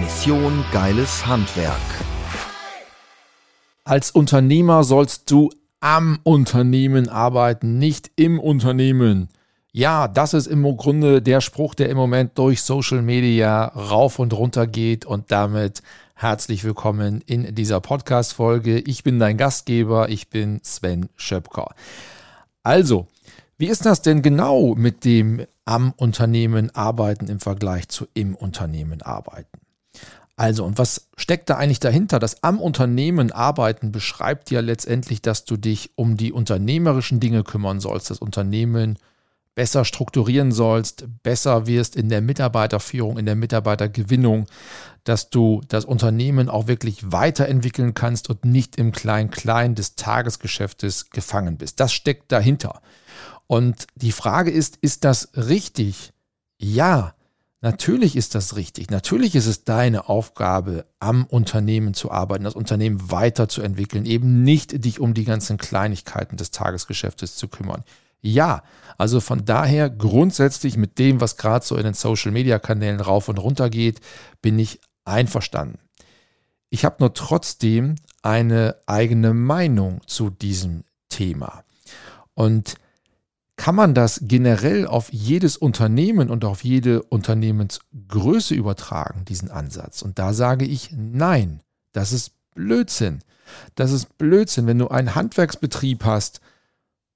Mission Geiles Handwerk. Als Unternehmer sollst du am Unternehmen arbeiten, nicht im Unternehmen. Ja, das ist im Grunde der Spruch, der im Moment durch Social Media rauf und runter geht und damit herzlich willkommen in dieser Podcast-Folge. Ich bin dein Gastgeber, ich bin Sven Schöpker. Also, wie ist das denn genau mit dem am Unternehmen arbeiten im Vergleich zu im Unternehmen arbeiten? Also, und was steckt da eigentlich dahinter? Das am Unternehmen arbeiten beschreibt ja letztendlich, dass du dich um die unternehmerischen Dinge kümmern sollst, das Unternehmen besser strukturieren sollst, besser wirst in der Mitarbeiterführung, in der Mitarbeitergewinnung, dass du das Unternehmen auch wirklich weiterentwickeln kannst und nicht im Klein-Klein des Tagesgeschäftes gefangen bist. Das steckt dahinter. Und die Frage ist, ist das richtig? Ja, Natürlich ist das richtig. Natürlich ist es deine Aufgabe, am Unternehmen zu arbeiten, das Unternehmen weiterzuentwickeln, eben nicht dich um die ganzen Kleinigkeiten des Tagesgeschäftes zu kümmern. Ja, also von daher grundsätzlich mit dem, was gerade so in den Social-Media-Kanälen rauf und runter geht, bin ich einverstanden. Ich habe nur trotzdem eine eigene Meinung zu diesem Thema. Und kann man das generell auf jedes Unternehmen und auf jede Unternehmensgröße übertragen, diesen Ansatz? Und da sage ich nein, das ist Blödsinn. Das ist Blödsinn, wenn du einen Handwerksbetrieb hast,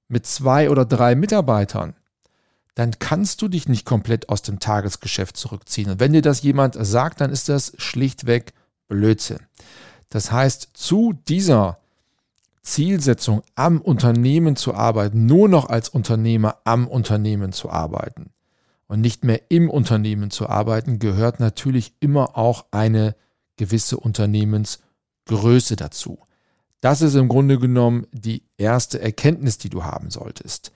mit zwei oder drei Mitarbeitern, dann kannst du dich nicht komplett aus dem Tagesgeschäft zurückziehen. Und wenn dir das jemand sagt, dann ist das schlichtweg Blödsinn. Das heißt, zu dieser Zielsetzung, am Unternehmen zu arbeiten, nur noch als Unternehmer am Unternehmen zu arbeiten und nicht mehr im Unternehmen zu arbeiten, gehört natürlich immer auch eine gewisse Unternehmensgröße dazu. Das ist im Grunde genommen die erste Erkenntnis, die du haben solltest.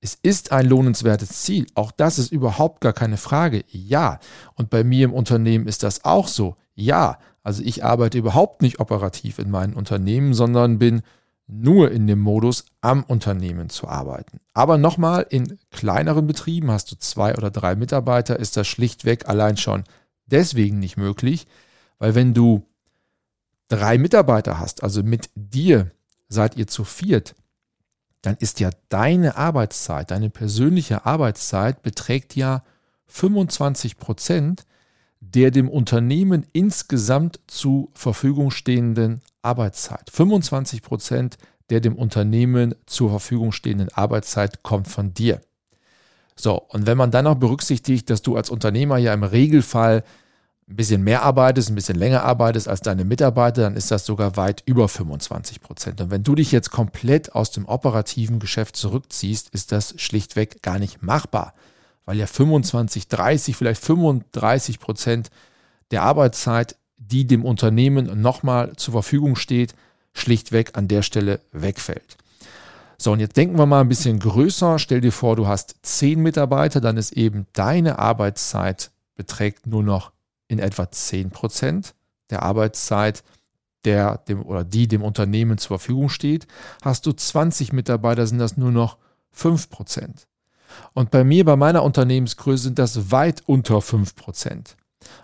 Es ist ein lohnenswertes Ziel. Auch das ist überhaupt gar keine Frage. Ja. Und bei mir im Unternehmen ist das auch so. Ja. Also ich arbeite überhaupt nicht operativ in meinem Unternehmen, sondern bin nur in dem Modus, am Unternehmen zu arbeiten. Aber nochmal, in kleineren Betrieben hast du zwei oder drei Mitarbeiter, ist das schlichtweg allein schon deswegen nicht möglich, weil wenn du drei Mitarbeiter hast, also mit dir seid ihr zu viert, dann ist ja deine Arbeitszeit, deine persönliche Arbeitszeit beträgt ja 25 Prozent der dem Unternehmen insgesamt zur Verfügung stehenden Arbeitszeit. 25 Prozent der dem Unternehmen zur Verfügung stehenden Arbeitszeit kommt von dir. So, und wenn man dann noch berücksichtigt, dass du als Unternehmer ja im Regelfall ein bisschen mehr arbeitest, ein bisschen länger arbeitest als deine Mitarbeiter, dann ist das sogar weit über 25 Prozent. Und wenn du dich jetzt komplett aus dem operativen Geschäft zurückziehst, ist das schlichtweg gar nicht machbar, weil ja 25, 30, vielleicht 35 Prozent der Arbeitszeit, die dem Unternehmen nochmal zur Verfügung steht, schlichtweg an der Stelle wegfällt. So, und jetzt denken wir mal ein bisschen größer. Stell dir vor, du hast zehn Mitarbeiter, dann ist eben deine Arbeitszeit beträgt nur noch in etwa 10 Prozent der Arbeitszeit, der dem oder die dem Unternehmen zur Verfügung steht. Hast du 20 Mitarbeiter, sind das nur noch 5 Prozent. Und bei mir, bei meiner Unternehmensgröße, sind das weit unter 5 Prozent.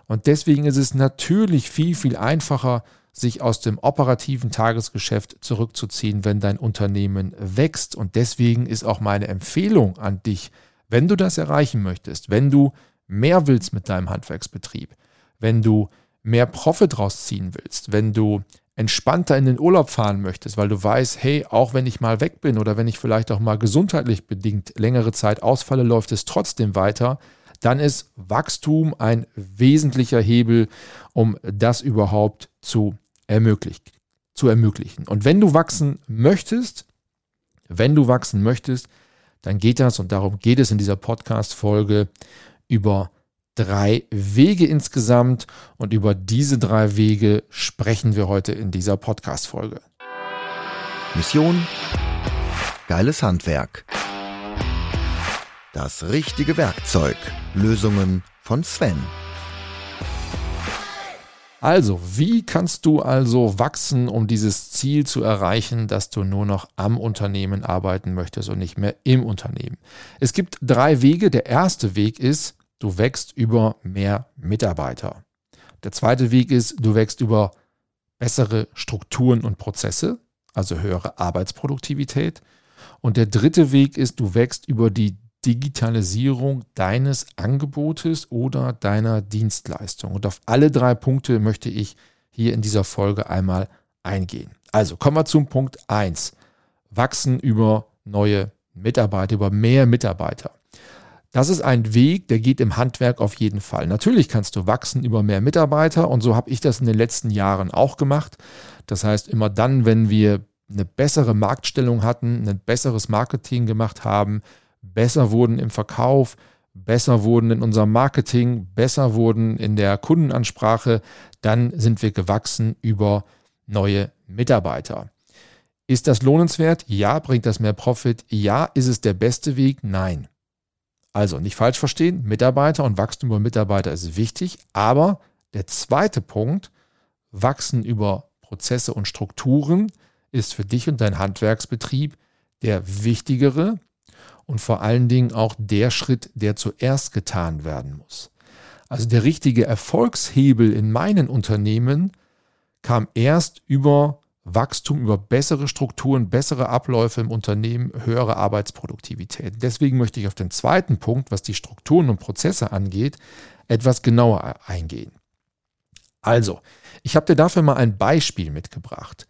Und deswegen ist es natürlich viel, viel einfacher, sich aus dem operativen Tagesgeschäft zurückzuziehen, wenn dein Unternehmen wächst. Und deswegen ist auch meine Empfehlung an dich, wenn du das erreichen möchtest, wenn du mehr willst mit deinem Handwerksbetrieb, wenn du mehr Profit rausziehen willst, wenn du entspannter in den Urlaub fahren möchtest, weil du weißt, hey, auch wenn ich mal weg bin oder wenn ich vielleicht auch mal gesundheitlich bedingt längere Zeit ausfalle, läuft es trotzdem weiter, dann ist Wachstum ein wesentlicher Hebel, um das überhaupt zu ermöglichen. Zu ermöglichen. Und wenn du wachsen möchtest, wenn du wachsen möchtest, dann geht das, und darum geht es in dieser Podcast-Folge, über drei Wege insgesamt und über diese drei Wege sprechen wir heute in dieser Podcast-Folge. Mission Geiles Handwerk. Das richtige Werkzeug. Lösungen von Sven. Also, wie kannst du also wachsen, um dieses Ziel zu erreichen, dass du nur noch am Unternehmen arbeiten möchtest und nicht mehr im Unternehmen? Es gibt drei Wege. Der erste Weg ist, du wächst über mehr Mitarbeiter. Der zweite Weg ist, du wächst über bessere Strukturen und Prozesse, also höhere Arbeitsproduktivität. Und der dritte Weg ist, du wächst über die Digitalisierung deines Angebotes oder deiner Dienstleistung. Und auf alle drei Punkte möchte ich hier in dieser Folge einmal eingehen. Also kommen wir zum Punkt 1. Wachsen über neue Mitarbeiter, über mehr Mitarbeiter. Das ist ein Weg, der geht im Handwerk auf jeden Fall. Natürlich kannst du wachsen über mehr Mitarbeiter und so habe ich das in den letzten Jahren auch gemacht. Das heißt, immer dann, wenn wir eine bessere Marktstellung hatten, ein besseres Marketing gemacht haben, besser wurden im Verkauf, besser wurden in unserem Marketing, besser wurden in der Kundenansprache, dann sind wir gewachsen über neue Mitarbeiter. Ist das lohnenswert? Ja. Bringt das mehr Profit? Ja. Ist es der beste Weg? Nein. Also nicht falsch verstehen, Mitarbeiter und Wachstum über Mitarbeiter ist wichtig, aber der zweite Punkt, Wachsen über Prozesse und Strukturen, ist für dich und dein Handwerksbetrieb der wichtigere und vor allen Dingen auch der Schritt, der zuerst getan werden muss. Also der richtige Erfolgshebel in meinen Unternehmen kam erst über Wachstum, über bessere Strukturen, bessere Abläufe im Unternehmen, höhere Arbeitsproduktivität. Deswegen möchte ich auf den zweiten Punkt, was die Strukturen und Prozesse angeht, etwas genauer eingehen. Also, ich habe dir dafür mal ein Beispiel mitgebracht.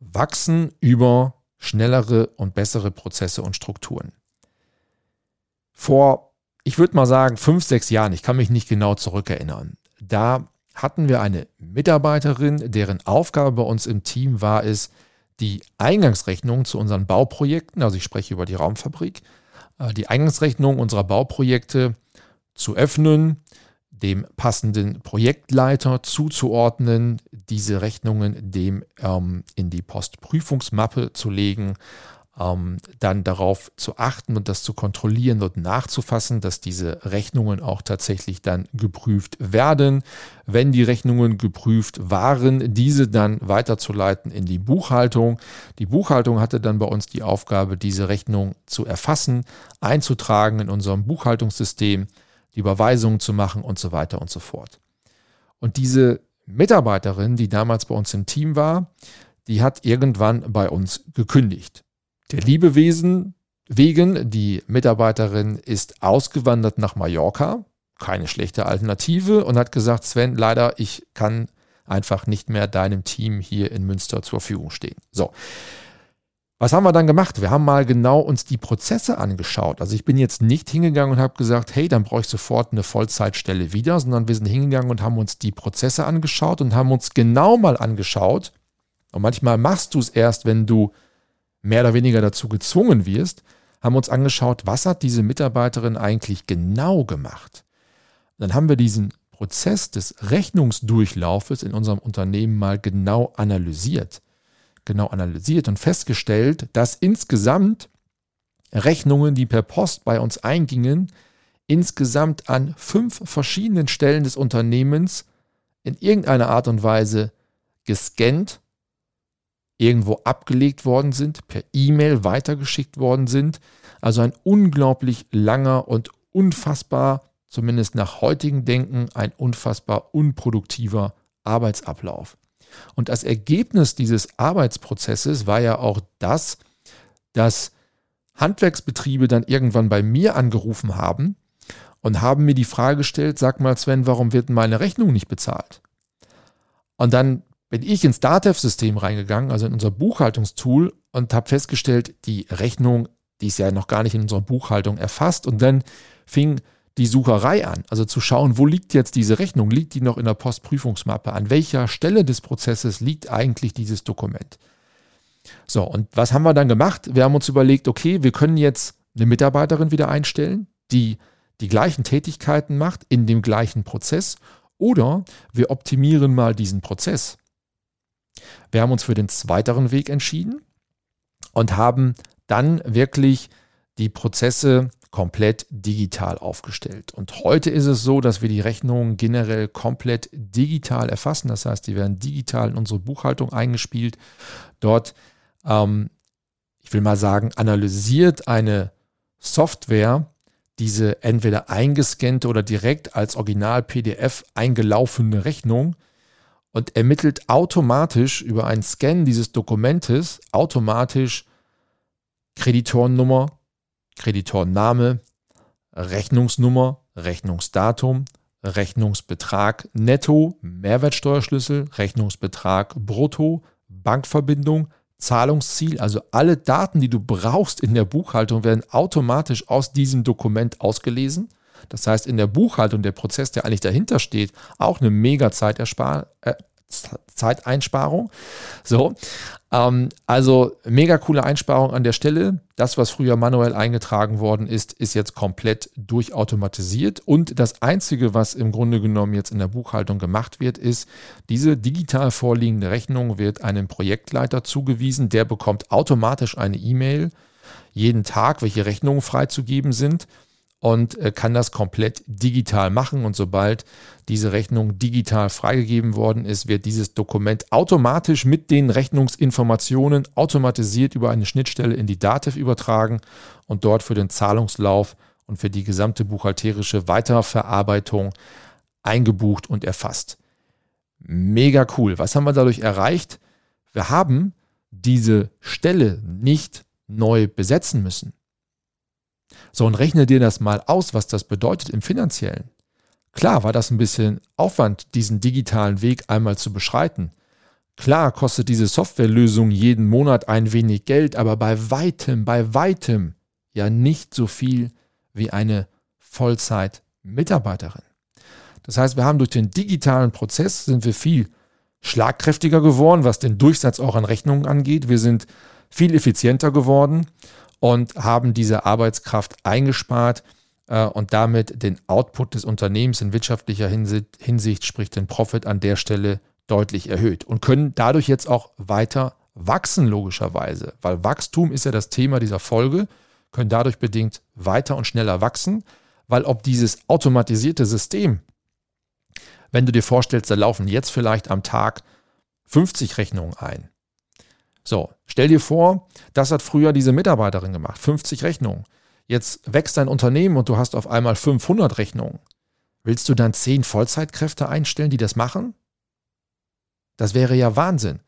Wachsen über schnellere und bessere Prozesse und Strukturen. Vor, ich würde mal sagen, fünf, sechs Jahren, ich kann mich nicht genau zurückerinnern, da hatten wir eine Mitarbeiterin, deren Aufgabe bei uns im Team war es, die Eingangsrechnung zu unseren Bauprojekten, also ich spreche über die Raumfabrik, äh, die Eingangsrechnung unserer Bauprojekte zu öffnen, dem passenden Projektleiter zuzuordnen, diese Rechnungen dem ähm, in die Postprüfungsmappe zu legen, ähm, dann darauf zu achten und das zu kontrollieren und nachzufassen, dass diese Rechnungen auch tatsächlich dann geprüft werden. Wenn die Rechnungen geprüft waren, diese dann weiterzuleiten in die Buchhaltung. Die Buchhaltung hatte dann bei uns die Aufgabe, diese Rechnung zu erfassen, einzutragen in unserem Buchhaltungssystem die Überweisungen zu machen und so weiter und so fort. Und diese Mitarbeiterin, die damals bei uns im Team war, die hat irgendwann bei uns gekündigt. Der Liebewesen wegen, die Mitarbeiterin ist ausgewandert nach Mallorca, keine schlechte Alternative, und hat gesagt, Sven, leider, ich kann einfach nicht mehr deinem Team hier in Münster zur Verfügung stehen. So, was haben wir dann gemacht? Wir haben mal genau uns die Prozesse angeschaut. Also ich bin jetzt nicht hingegangen und habe gesagt, hey, dann brauche ich sofort eine Vollzeitstelle wieder, sondern wir sind hingegangen und haben uns die Prozesse angeschaut und haben uns genau mal angeschaut. Und manchmal machst du es erst, wenn du mehr oder weniger dazu gezwungen wirst, haben uns angeschaut, was hat diese Mitarbeiterin eigentlich genau gemacht. Dann haben wir diesen Prozess des Rechnungsdurchlaufes in unserem Unternehmen mal genau analysiert genau analysiert und festgestellt, dass insgesamt Rechnungen, die per Post bei uns eingingen, insgesamt an fünf verschiedenen Stellen des Unternehmens in irgendeiner Art und Weise gescannt, irgendwo abgelegt worden sind, per E-Mail weitergeschickt worden sind. Also ein unglaublich langer und unfassbar, zumindest nach heutigem Denken, ein unfassbar unproduktiver Arbeitsablauf. Und das Ergebnis dieses Arbeitsprozesses war ja auch das, dass Handwerksbetriebe dann irgendwann bei mir angerufen haben und haben mir die Frage gestellt, sag mal Sven, warum wird meine Rechnung nicht bezahlt? Und dann bin ich ins Datev-System reingegangen, also in unser Buchhaltungstool und habe festgestellt, die Rechnung, die ist ja noch gar nicht in unserer Buchhaltung erfasst und dann fing die Sucherei an. Also zu schauen, wo liegt jetzt diese Rechnung? Liegt die noch in der Postprüfungsmappe? An welcher Stelle des Prozesses liegt eigentlich dieses Dokument? So, und was haben wir dann gemacht? Wir haben uns überlegt, okay, wir können jetzt eine Mitarbeiterin wieder einstellen, die die gleichen Tätigkeiten macht in dem gleichen Prozess oder wir optimieren mal diesen Prozess. Wir haben uns für den zweiteren Weg entschieden und haben dann wirklich die Prozesse komplett digital aufgestellt. Und heute ist es so, dass wir die Rechnungen generell komplett digital erfassen. Das heißt, die werden digital in unsere Buchhaltung eingespielt. Dort, ähm, ich will mal sagen, analysiert eine Software diese entweder eingescannte oder direkt als Original-PDF eingelaufene Rechnung und ermittelt automatisch über einen Scan dieses Dokumentes automatisch Kreditorennummer, Kreditorname, Rechnungsnummer, Rechnungsdatum, Rechnungsbetrag netto, Mehrwertsteuerschlüssel, Rechnungsbetrag brutto, Bankverbindung, Zahlungsziel, also alle Daten, die du brauchst in der Buchhaltung, werden automatisch aus diesem Dokument ausgelesen. Das heißt, in der Buchhaltung der Prozess, der eigentlich dahinter steht, auch eine mega äh, Zeiteinsparung. So, ähm, also mega coole Einsparung an der Stelle. Das, was früher manuell eingetragen worden ist, ist jetzt komplett durchautomatisiert. Und das Einzige, was im Grunde genommen jetzt in der Buchhaltung gemacht wird, ist, diese digital vorliegende Rechnung wird einem Projektleiter zugewiesen. Der bekommt automatisch eine E-Mail jeden Tag, welche Rechnungen freizugeben sind und äh, kann das komplett digital machen. Und sobald diese Rechnung digital freigegeben worden ist, wird dieses Dokument automatisch mit den Rechnungsinformationen automatisiert über eine Schnittstelle in die Dativ übertragen und dort für den Zahlungslauf und für die gesamte buchhalterische Weiterverarbeitung eingebucht und erfasst. Mega cool. Was haben wir dadurch erreicht? Wir haben diese Stelle nicht neu besetzen müssen. So, und rechne dir das mal aus, was das bedeutet im finanziellen. Klar war das ein bisschen Aufwand, diesen digitalen Weg einmal zu beschreiten. Klar kostet diese Softwarelösung jeden Monat ein wenig Geld, aber bei weitem, bei weitem ja nicht so viel wie eine Vollzeit-Mitarbeiterin. Das heißt, wir haben durch den digitalen Prozess sind wir viel schlagkräftiger geworden, was den Durchsatz auch an Rechnungen angeht. Wir sind viel effizienter geworden und haben diese Arbeitskraft eingespart äh, und damit den Output des Unternehmens in wirtschaftlicher Hinsicht, Hinsicht, sprich den Profit an der Stelle deutlich erhöht und können dadurch jetzt auch weiter wachsen, logischerweise, weil Wachstum ist ja das Thema dieser Folge, können dadurch bedingt weiter und schneller wachsen, weil ob dieses automatisierte System, wenn du dir vorstellst, da laufen jetzt vielleicht am Tag 50 Rechnungen ein, so, stell dir vor, das hat früher diese Mitarbeiterin gemacht, 50 Rechnungen. Jetzt wächst dein Unternehmen und du hast auf einmal 500 Rechnungen. Willst du dann 10 Vollzeitkräfte einstellen, die das machen? Das wäre ja Wahnsinn.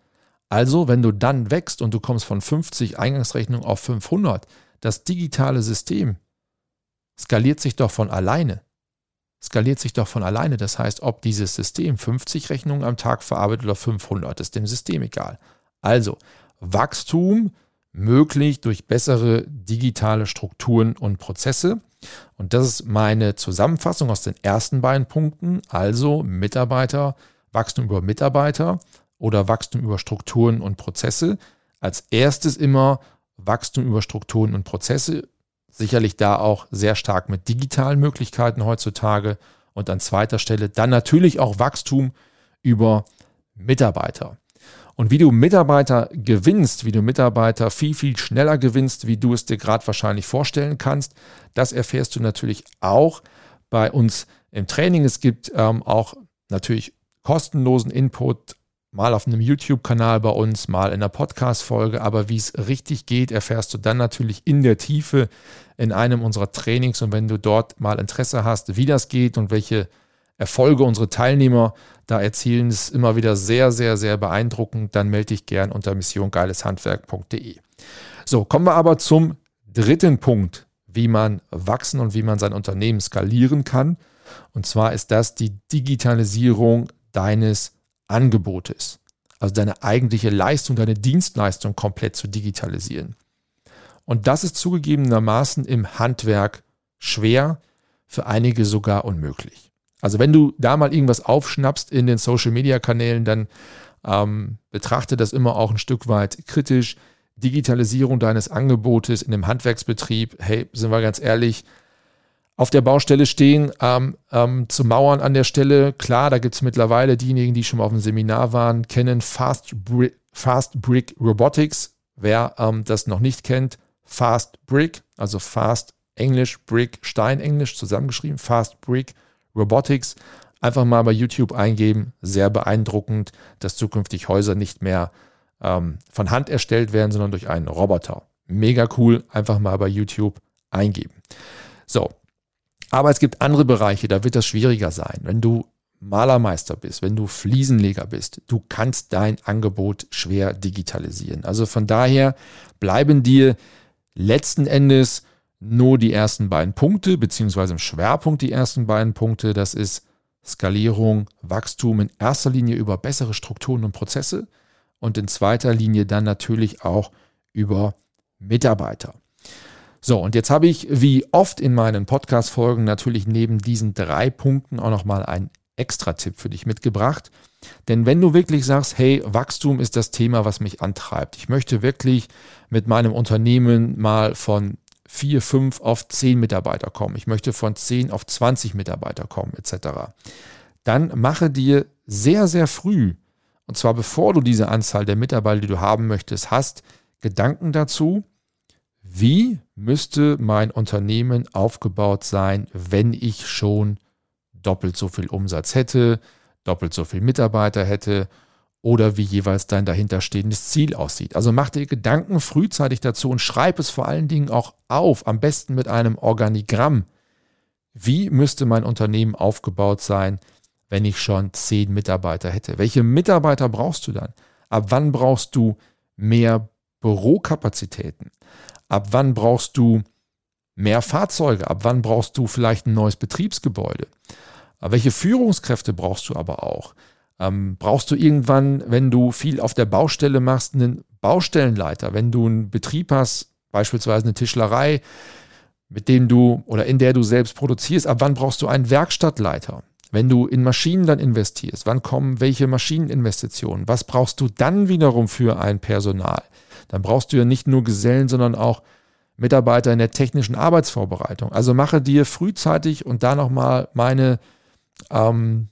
Also, wenn du dann wächst und du kommst von 50 Eingangsrechnungen auf 500, das digitale System skaliert sich doch von alleine. Skaliert sich doch von alleine. Das heißt, ob dieses System 50 Rechnungen am Tag verarbeitet oder 500, ist dem System egal. Also, Wachstum möglich durch bessere digitale Strukturen und Prozesse. Und das ist meine Zusammenfassung aus den ersten beiden Punkten. Also Mitarbeiter, Wachstum über Mitarbeiter oder Wachstum über Strukturen und Prozesse. Als erstes immer Wachstum über Strukturen und Prozesse. Sicherlich da auch sehr stark mit digitalen Möglichkeiten heutzutage. Und an zweiter Stelle dann natürlich auch Wachstum über Mitarbeiter. Und wie du Mitarbeiter gewinnst, wie du Mitarbeiter viel, viel schneller gewinnst, wie du es dir gerade wahrscheinlich vorstellen kannst, das erfährst du natürlich auch bei uns im Training. Es gibt ähm, auch natürlich kostenlosen Input, mal auf einem YouTube-Kanal bei uns, mal in einer Podcast-Folge. Aber wie es richtig geht, erfährst du dann natürlich in der Tiefe in einem unserer Trainings. Und wenn du dort mal Interesse hast, wie das geht und welche Erfolge unsere Teilnehmer da erzielen, ist immer wieder sehr, sehr, sehr beeindruckend. Dann melde dich gern unter missiongeileshandwerk.de. So, kommen wir aber zum dritten Punkt, wie man wachsen und wie man sein Unternehmen skalieren kann. Und zwar ist das die Digitalisierung deines Angebotes. Also deine eigentliche Leistung, deine Dienstleistung komplett zu digitalisieren. Und das ist zugegebenermaßen im Handwerk schwer, für einige sogar unmöglich. Also wenn du da mal irgendwas aufschnappst in den Social-Media-Kanälen, dann ähm, betrachte das immer auch ein Stück weit kritisch. Digitalisierung deines Angebotes in dem Handwerksbetrieb, hey, sind wir ganz ehrlich, auf der Baustelle stehen, ähm, ähm, zu mauern an der Stelle. Klar, da gibt es mittlerweile diejenigen, die schon mal auf dem Seminar waren, kennen Fast, Bri Fast Brick Robotics. Wer ähm, das noch nicht kennt, Fast Brick, also Fast Englisch, Brick, Stein Englisch zusammengeschrieben, Fast Brick Robotics. Einfach mal bei YouTube eingeben. Sehr beeindruckend, dass zukünftig Häuser nicht mehr ähm, von Hand erstellt werden, sondern durch einen Roboter. Mega cool. Einfach mal bei YouTube eingeben. So. Aber es gibt andere Bereiche, da wird das schwieriger sein. Wenn du Malermeister bist, wenn du Fliesenleger bist, du kannst dein Angebot schwer digitalisieren. Also von daher bleiben dir letzten Endes nur die ersten beiden Punkte, beziehungsweise im Schwerpunkt die ersten beiden Punkte. Das ist Skalierung, Wachstum in erster Linie über bessere Strukturen und Prozesse und in zweiter Linie dann natürlich auch über Mitarbeiter. So, und jetzt habe ich wie oft in meinen Podcast-Folgen natürlich neben diesen drei Punkten auch nochmal einen Extra-Tipp für dich mitgebracht. Denn wenn du wirklich sagst, hey, Wachstum ist das Thema, was mich antreibt. Ich möchte wirklich mit meinem Unternehmen mal von vier, fünf auf zehn Mitarbeiter kommen. Ich möchte von zehn auf 20 Mitarbeiter kommen, etc. Dann mache dir sehr, sehr früh, und zwar bevor du diese Anzahl der Mitarbeiter, die du haben möchtest, hast, Gedanken dazu, wie müsste mein Unternehmen aufgebaut sein, wenn ich schon doppelt so viel Umsatz hätte, doppelt so viel Mitarbeiter hätte oder wie jeweils dein dahinterstehendes Ziel aussieht. Also mach dir Gedanken frühzeitig dazu und schreib es vor allen Dingen auch auf, am besten mit einem Organigramm. Wie müsste mein Unternehmen aufgebaut sein, wenn ich schon zehn Mitarbeiter hätte? Welche Mitarbeiter brauchst du dann? Ab wann brauchst du mehr Bürokapazitäten? Ab wann brauchst du mehr Fahrzeuge? Ab wann brauchst du vielleicht ein neues Betriebsgebäude? Welche Führungskräfte brauchst du aber auch? Ähm, brauchst du irgendwann, wenn du viel auf der Baustelle machst, einen Baustellenleiter? Wenn du einen Betrieb hast, beispielsweise eine Tischlerei, mit dem du oder in der du selbst produzierst, ab wann brauchst du einen Werkstattleiter? Wenn du in Maschinen dann investierst, wann kommen welche Maschineninvestitionen? Was brauchst du dann wiederum für ein Personal? Dann brauchst du ja nicht nur Gesellen, sondern auch Mitarbeiter in der technischen Arbeitsvorbereitung. Also mache dir frühzeitig und da nochmal meine, ähm,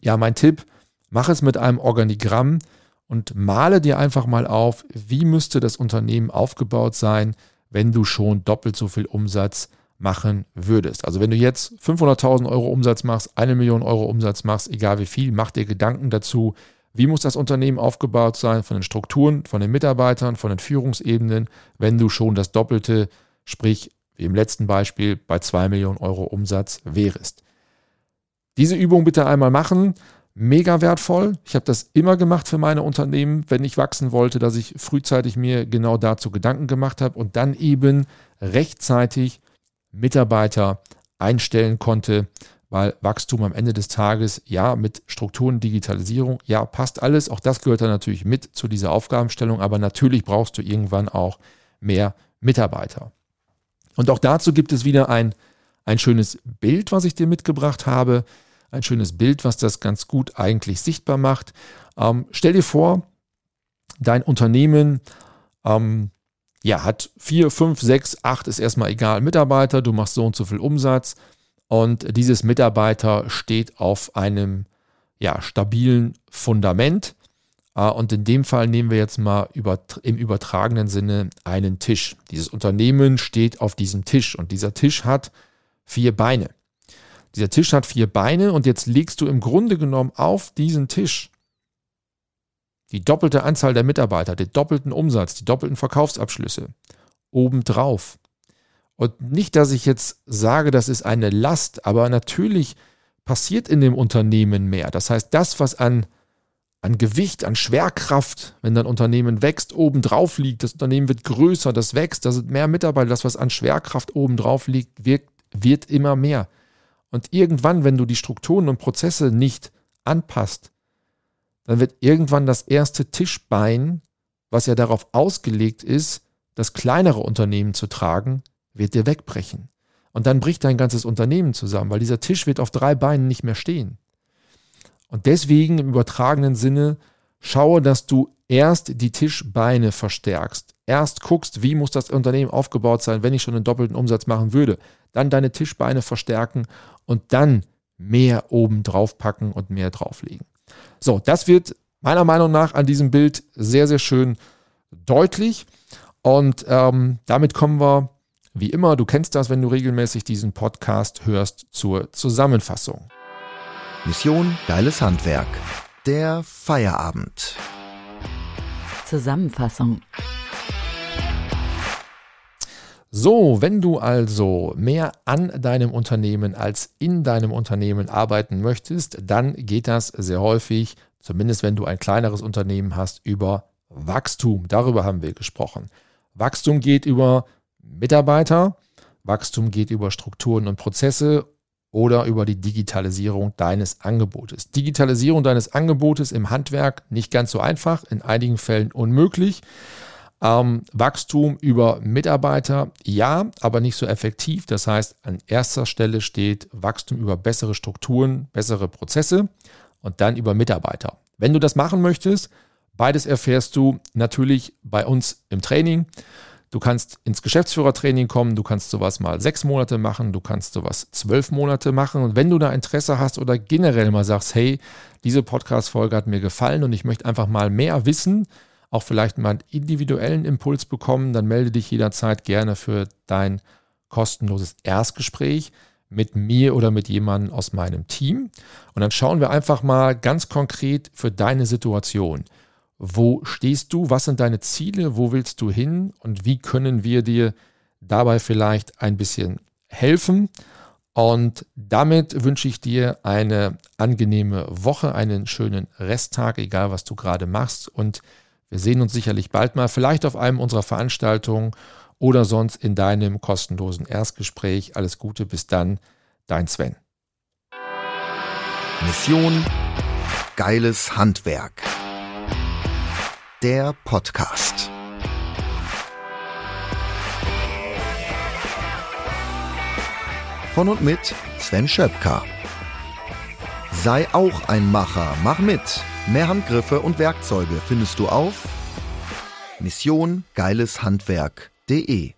ja, mein Tipp, Mach es mit einem Organigramm und male dir einfach mal auf, wie müsste das Unternehmen aufgebaut sein, wenn du schon doppelt so viel Umsatz machen würdest. Also wenn du jetzt 500.000 Euro Umsatz machst, eine Million Euro Umsatz machst, egal wie viel, mach dir Gedanken dazu, wie muss das Unternehmen aufgebaut sein von den Strukturen, von den Mitarbeitern, von den Führungsebenen, wenn du schon das Doppelte, sprich wie im letzten Beispiel bei zwei Millionen Euro Umsatz wärst. Diese Übung bitte einmal machen mega wertvoll. Ich habe das immer gemacht für meine Unternehmen, wenn ich wachsen wollte, dass ich frühzeitig mir genau dazu Gedanken gemacht habe und dann eben rechtzeitig Mitarbeiter einstellen konnte, weil Wachstum am Ende des Tages, ja, mit Strukturen, Digitalisierung, ja, passt alles. Auch das gehört dann natürlich mit zu dieser Aufgabenstellung, aber natürlich brauchst du irgendwann auch mehr Mitarbeiter. Und auch dazu gibt es wieder ein, ein schönes Bild, was ich dir mitgebracht habe ein schönes Bild, was das ganz gut eigentlich sichtbar macht. Ähm, stell dir vor, dein Unternehmen ähm, ja, hat vier, fünf, sechs, acht, ist erstmal egal, Mitarbeiter, du machst so und so viel Umsatz und dieses Mitarbeiter steht auf einem ja, stabilen Fundament. Äh, und in dem Fall nehmen wir jetzt mal über, im übertragenen Sinne einen Tisch. Dieses Unternehmen steht auf diesem Tisch und dieser Tisch hat vier Beine. Dieser Tisch hat vier Beine und jetzt legst du im Grunde genommen auf diesen Tisch die doppelte Anzahl der Mitarbeiter, den doppelten Umsatz, die doppelten Verkaufsabschlüsse obendrauf. Und nicht, dass ich jetzt sage, das ist eine Last, aber natürlich passiert in dem Unternehmen mehr. Das heißt, das, was an, an Gewicht, an Schwerkraft, wenn dein Unternehmen wächst, obendrauf liegt, das Unternehmen wird größer, das wächst, da sind mehr Mitarbeiter, das, was an Schwerkraft obendrauf liegt, wird, wird immer mehr. Und irgendwann, wenn du die Strukturen und Prozesse nicht anpasst, dann wird irgendwann das erste Tischbein, was ja darauf ausgelegt ist, das kleinere Unternehmen zu tragen, wird dir wegbrechen. Und dann bricht dein ganzes Unternehmen zusammen, weil dieser Tisch wird auf drei Beinen nicht mehr stehen. Und deswegen im übertragenen Sinne, schaue, dass du erst die Tischbeine verstärkst, erst guckst, wie muss das Unternehmen aufgebaut sein, wenn ich schon einen doppelten Umsatz machen würde, dann deine Tischbeine verstärken und dann mehr oben drauf packen und mehr drauflegen. So, das wird meiner Meinung nach an diesem Bild sehr, sehr schön deutlich. Und ähm, damit kommen wir, wie immer, du kennst das, wenn du regelmäßig diesen Podcast hörst, zur Zusammenfassung. Mission Geiles Handwerk. Der Feierabend. Zusammenfassung. So, wenn du also mehr an deinem Unternehmen als in deinem Unternehmen arbeiten möchtest, dann geht das sehr häufig, zumindest wenn du ein kleineres Unternehmen hast, über Wachstum. Darüber haben wir gesprochen. Wachstum geht über Mitarbeiter, Wachstum geht über Strukturen und Prozesse oder über die Digitalisierung deines Angebotes. Digitalisierung deines Angebotes im Handwerk nicht ganz so einfach, in einigen Fällen unmöglich. Ähm, Wachstum über Mitarbeiter, ja, aber nicht so effektiv. Das heißt, an erster Stelle steht Wachstum über bessere Strukturen, bessere Prozesse und dann über Mitarbeiter. Wenn du das machen möchtest, beides erfährst du natürlich bei uns im Training. Du kannst ins Geschäftsführertraining kommen, du kannst sowas mal sechs Monate machen, du kannst sowas zwölf Monate machen. Und wenn du da Interesse hast oder generell mal sagst, hey, diese Podcast-Folge hat mir gefallen und ich möchte einfach mal mehr wissen, auch vielleicht mal einen individuellen Impuls bekommen, dann melde dich jederzeit gerne für dein kostenloses Erstgespräch mit mir oder mit jemandem aus meinem Team. Und dann schauen wir einfach mal ganz konkret für deine Situation. Wo stehst du? Was sind deine Ziele? Wo willst du hin? Und wie können wir dir dabei vielleicht ein bisschen helfen? Und damit wünsche ich dir eine angenehme Woche, einen schönen Resttag, egal was du gerade machst. Und wir sehen uns sicherlich bald mal, vielleicht auf einem unserer Veranstaltungen oder sonst in deinem kostenlosen Erstgespräch. Alles Gute, bis dann, dein Sven. Mission Geiles Handwerk. Der Podcast. Von und mit Sven Schöpker. Sei auch ein Macher, mach mit. Mehr Handgriffe und Werkzeuge findest du auf Mission Geileshandwerk.de